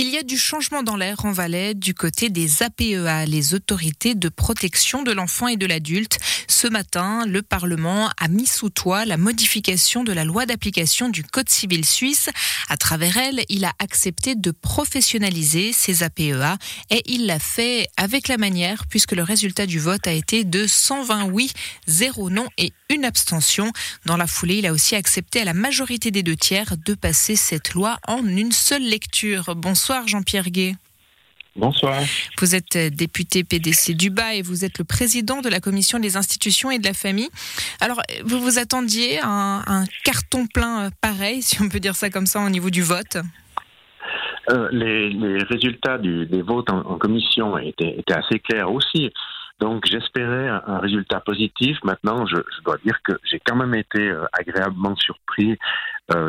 Il y a du changement dans l'air en Valais du côté des APEA, les autorités de protection de l'enfant et de l'adulte. Ce matin, le Parlement a mis sous toit la modification de la loi d'application du Code civil suisse. À travers elle, il a accepté de professionnaliser ces APEA et il l'a fait avec la manière puisque le résultat du vote a été de 120 oui, 0 non et une abstention. Dans la foulée, il a aussi accepté à la majorité des deux tiers de passer cette loi en une seule lecture. Bonsoir Jean-Pierre Gué. Bonsoir. Vous êtes député PDC du Bas et vous êtes le président de la commission des institutions et de la famille. Alors, vous vous attendiez à un, carton plein pareil, si on peut dire ça comme ça, au niveau du vote? Euh, les, résultats des votes en, commission étaient, assez clairs aussi. Donc j'espérais un, résultat positif. Maintenant, je, dois dire que j'ai quand même été euh, agréablement surpris euh,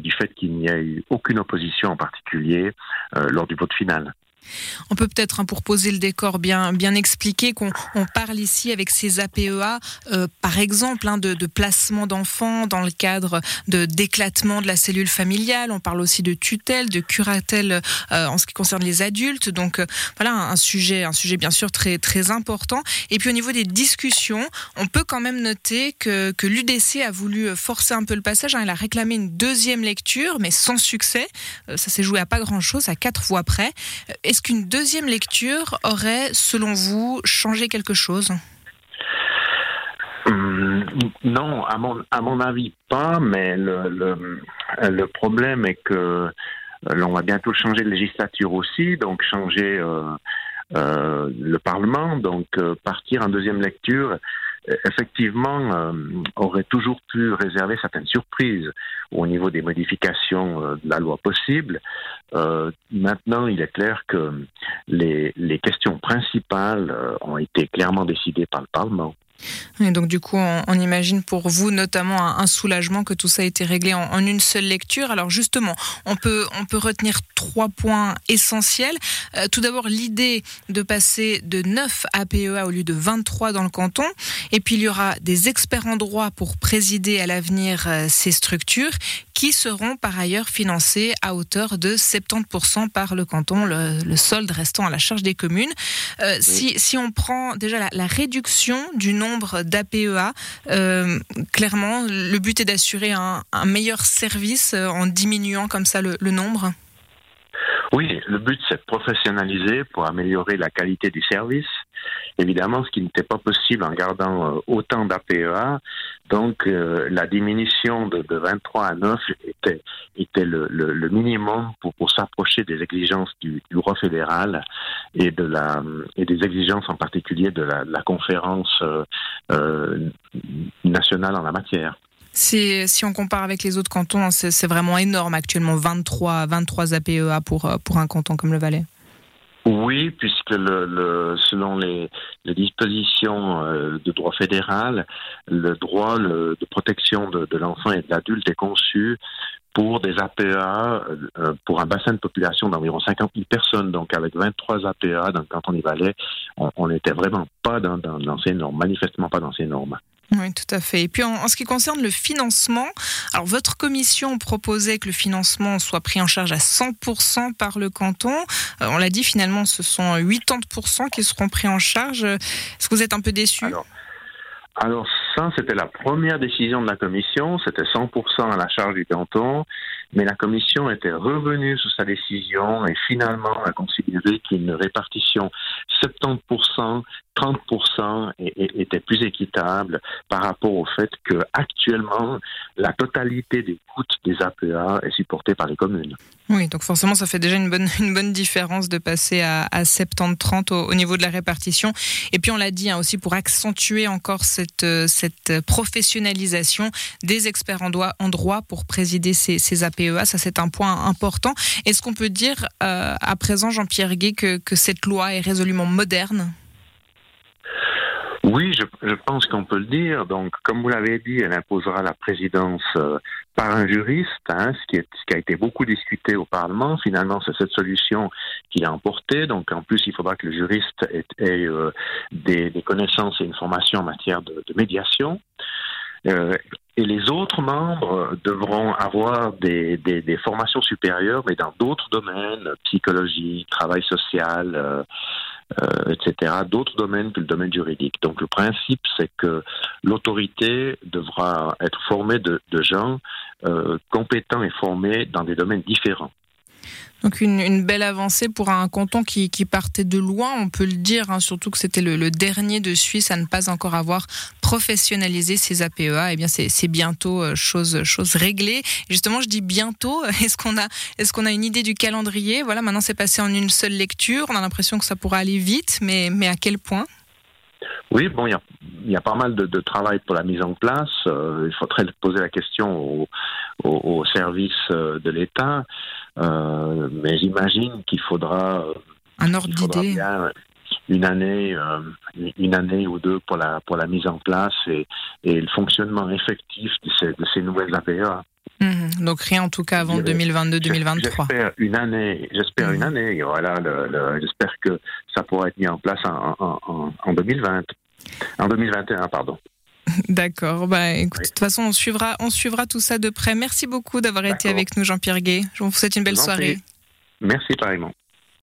du fait qu'il n'y a eu aucune opposition en particulier lors du vote final. On peut peut-être, hein, pour poser le décor, bien, bien expliquer qu'on parle ici avec ces APEA, euh, par exemple, hein, de, placement d'enfants dans le cadre de d'éclatement de la cellule familiale. On parle aussi de tutelle, de curatelle euh, en ce qui concerne les adultes. Donc euh, voilà un sujet, un sujet bien sûr très très important. Et puis au niveau des discussions, on peut quand même noter que, que l'UDC a voulu forcer un peu le passage. Hein. Elle a réclamé une deuxième lecture, mais sans succès. ça s'est joué à pas grand chose, à quatre voix près. Est-ce qu'une deuxième lecture aurait, selon vous, changé quelque chose? Hum, non, à mon, avis pas, mais le, le, problème est que euh, l'on va bientôt changer de législature aussi, donc changer euh, euh, le Parlement, donc partir en deuxième lecture effectivement, euh, aurait toujours pu réserver certaines surprises au niveau des modifications euh, de la loi possible. Euh, maintenant, il est clair que les, les questions principales ont été clairement décidées par le Parlement. Et donc du coup, on, imagine pour vous notamment un, soulagement que tout ça a été réglé en, une seule lecture. Alors justement, on peut, on peut retenir trois points essentiels. Euh, tout d'abord, l'idée de passer de 9 APEA au lieu de 23 dans le canton. Et puis il y aura des experts en droit pour présider à l'avenir euh, ces structures qui seront par ailleurs financées à hauteur de 70% par le canton, le, solde restant à la charge des communes. Euh, si, si, on prend déjà la, la réduction du nombre d'APEA. Euh, clairement, le but est d'assurer un, meilleur service euh, en diminuant comme ça le nombre. Oui, le but c'est de professionnaliser pour améliorer la qualité du service. Évidemment, ce qui n'était pas possible en gardant euh, autant d'APEA. Donc, euh, la diminution de, 23 à 9 était, le, minimum pour, s'approcher des exigences du, droit fédéral et, des exigences en particulier de la, conférence euh, nationale en la matière. Si, on compare avec les autres cantons, c'est vraiment énorme actuellement, 23, 23 APEA pour un canton comme le Valais. Oui, puisque le, selon les, dispositions euh, de droit fédéral, le droit de protection de, l'enfant et de l'adulte est conçu pour des APA, euh, pour un bassin de population d'environ 50 000 personnes. Donc, avec 23 APA dans le canton du Valais, on n'était vraiment pas dans, dans ces normes, manifestement pas dans ces normes. Oui, tout à fait. Et puis en, ce qui concerne le financement, alors votre commission proposait que le financement soit pris en charge à 100% par le canton. Euh, on l'a dit finalement, ce sont 80% qui seront pris en charge. Est-ce que vous êtes un peu déçu? Alors ça, c'était la première décision de la commission, c'était 100% à la charge du canton, mais la commission était revenue sur sa décision et finalement a considéré qu'une répartition 70%, 30% était plus équitable par rapport au fait que actuellement la totalité des coûts des APA est supportée par les communes. Oui, donc forcément ça fait déjà une bonne, une bonne différence de passer à, à 70-30 au, niveau de la répartition. Et puis on l'a dit hein, aussi pour accentuer encore cette, cette professionnalisation des experts en droit, pour présider ces, ces APEA, ça c'est un point important. Est-ce qu'on peut dire euh, à présent, Jean-Pierre Gué, que, que cette loi est résolument moderne? Oui, je, je pense qu'on peut le dire. Donc, comme vous l'avez dit, elle imposera la présidence euh, par un juriste, hein, ce, qui est, ce qui a été beaucoup discuté au Parlement. Finalement, c'est cette solution qui a emporté. Donc, en plus, il faudra que le juriste ait, euh, des, des, connaissances et une formation en matière de médiation. Et les autres membres devront avoir des, formations supérieures, mais dans d'autres domaines, psychologie, travail social, euh, euh, etc., d'autres domaines que le domaine juridique. Donc le principe, c'est que l'autorité devra être formée de, de gens euh, compétents et formés dans des domaines différents. Donc une, belle avancée pour un canton qui, partait de loin, on peut le dire, hein, surtout que c'était le, dernier de Suisse à ne pas encore avoir professionnalisé ses APEA. Eh bien, c'est bientôt euh, chose, réglée. justement, je dis bientôt. Est-ce qu'on a, une idée du calendrier? Voilà, maintenant c'est passé en une seule lecture. On a l'impression que ça pourra aller vite, mais, à quel point? Oui, bon, il y a, pas mal de, travail pour la mise en place. Euh, il faudrait poser la question au, service euh, de l'État, euh, mais j'imagine qu'il faudra un ordre d'idée. Une année, une année ou deux pour la pour la mise en place et, le fonctionnement effectif de ces, de ces nouvelles APA. Mhm. donc rien en tout cas avant 2022-2023. J'espère une année. J'espère une mhm. année. Voilà, j'espère que ça pourra être mis en place en, en 2020. En 2021, pardon. D'accord. Bah, écoute, de toute façon, on suivra, on suivra tout ça de près. Merci beaucoup d'avoir été avec nous, Jean-Pierre Gay. Je vous souhaite une belle soirée. Merci, pareillement.